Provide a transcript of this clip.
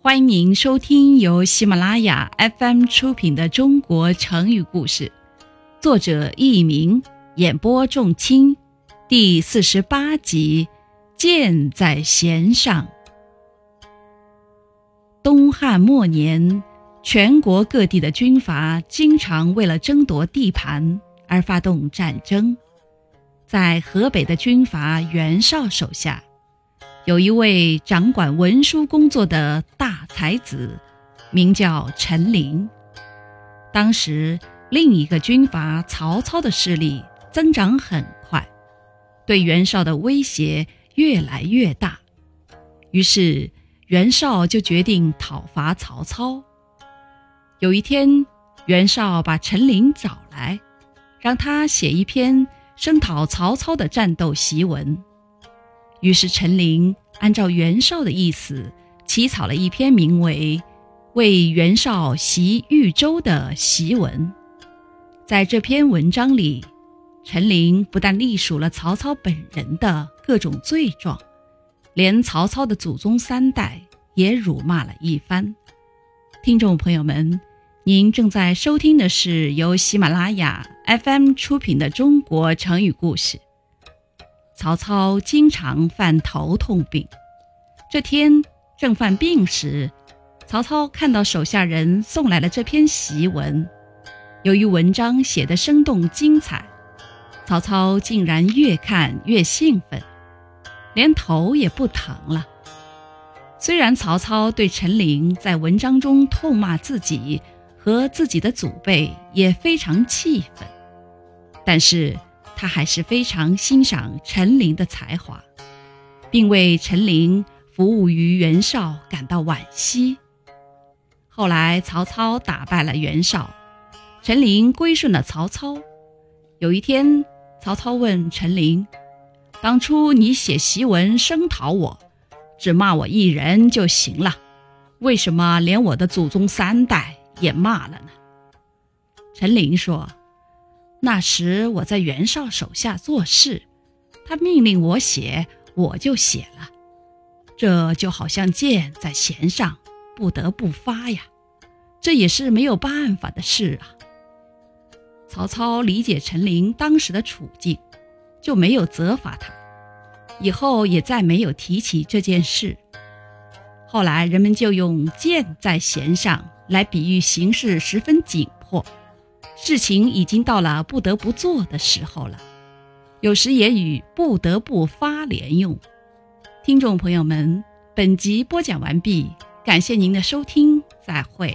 欢迎您收听由喜马拉雅 FM 出品的《中国成语故事》，作者佚名，演播仲卿，第四十八集《箭在弦上》。东汉末年，全国各地的军阀经常为了争夺地盘而发动战争。在河北的军阀袁绍手下。有一位掌管文书工作的大才子，名叫陈琳。当时，另一个军阀曹操的势力增长很快，对袁绍的威胁越来越大。于是，袁绍就决定讨伐曹操。有一天，袁绍把陈琳找来，让他写一篇声讨曹操的战斗檄文。于是陈琳按照袁绍的意思，起草了一篇名为《为袁绍袭豫州》的檄文。在这篇文章里，陈琳不但隶属了曹操本人的各种罪状，连曹操的祖宗三代也辱骂了一番。听众朋友们，您正在收听的是由喜马拉雅 FM 出品的《中国成语故事》。曹操经常犯头痛病。这天正犯病时，曹操看到手下人送来了这篇檄文。由于文章写得生动精彩，曹操竟然越看越兴奋，连头也不疼了。虽然曹操对陈琳在文章中痛骂自己和自己的祖辈也非常气愤，但是。他还是非常欣赏陈琳的才华，并为陈琳服务于袁绍感到惋惜。后来曹操打败了袁绍，陈琳归顺了曹操。有一天，曹操问陈琳：“当初你写檄文声讨我，只骂我一人就行了，为什么连我的祖宗三代也骂了呢？”陈琳说。那时我在袁绍手下做事，他命令我写，我就写了。这就好像箭在弦上，不得不发呀。这也是没有办法的事啊。曹操理解陈琳当时的处境，就没有责罚他，以后也再没有提起这件事。后来人们就用“箭在弦上”来比喻形势十分紧迫。事情已经到了不得不做的时候了，有时也与“不得不发”连用。听众朋友们，本集播讲完毕，感谢您的收听，再会。